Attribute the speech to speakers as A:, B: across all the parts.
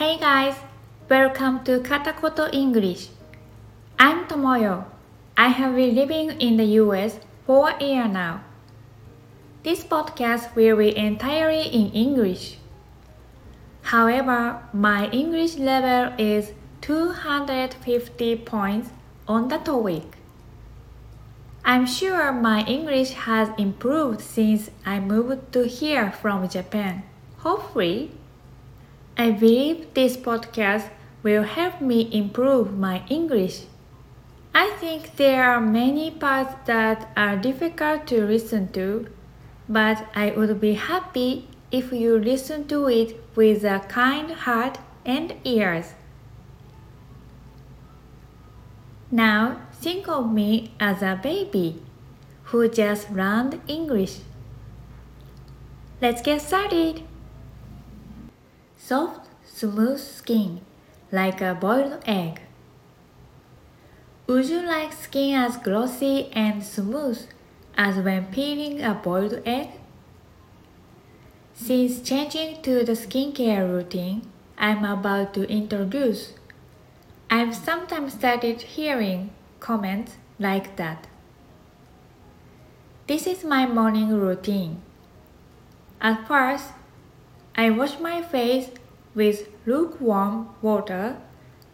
A: Hey guys, welcome to Katakoto English. I'm Tomoyo. I have been living in the US for a year now. This podcast will be entirely in English. However, my English level is 250 points on the TOEIC. I'm sure my English has improved since I moved to here from Japan. Hopefully, I believe this podcast will help me improve my English. I think there are many parts that are difficult to listen to, but I would be happy if you listen to it with a kind heart and ears. Now think of me as a baby who just learned English. Let's get started. Soft, smooth skin, like a boiled egg. Would you like skin as glossy and smooth as when peeling a boiled egg? Since changing to the skincare routine I'm about to introduce, I've sometimes started hearing comments like that. This is my morning routine. At first, I wash my face with lukewarm water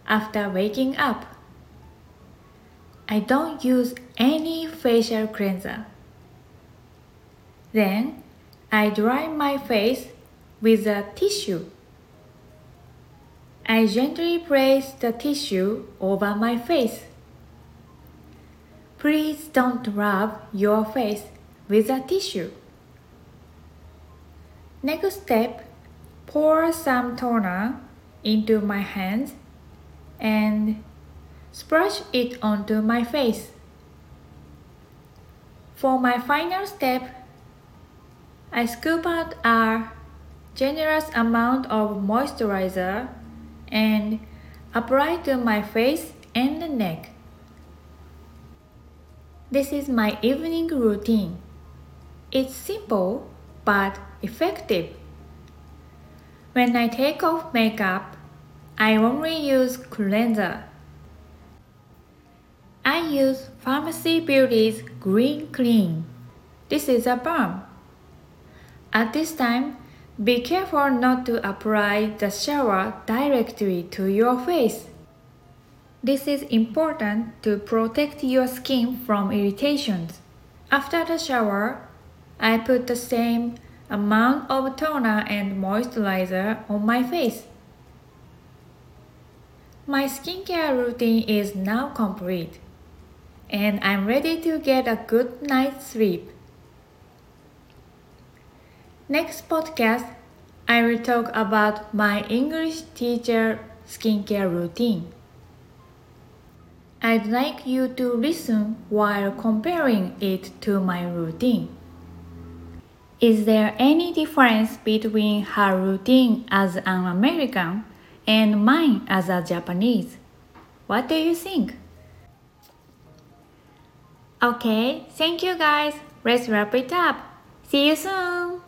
A: after waking up. I don't use any facial cleanser. Then I dry my face with a tissue. I gently place the tissue over my face. Please don't rub your face with a tissue. Next step, pour some toner into my hands and splash it onto my face. For my final step, I scoop out a generous amount of moisturizer and apply to my face and the neck. This is my evening routine. It's simple but effective. When I take off makeup, I only use cleanser. I use Farmacy Beauty's Green Clean. This is a balm. At this time, be careful not to apply the shower directly to your face. This is important to protect your skin from irritations. After the shower, I put the same amount of toner and moisturizer on my face. My skincare routine is now complete, and I'm ready to get a good night's sleep. Next podcast, I will talk about my English teacher skincare routine. I'd like you to listen while comparing it to my routine. Is there any difference between her routine as an American and mine as a Japanese? What do you think? Okay, thank you guys. Let's wrap it up. See you soon.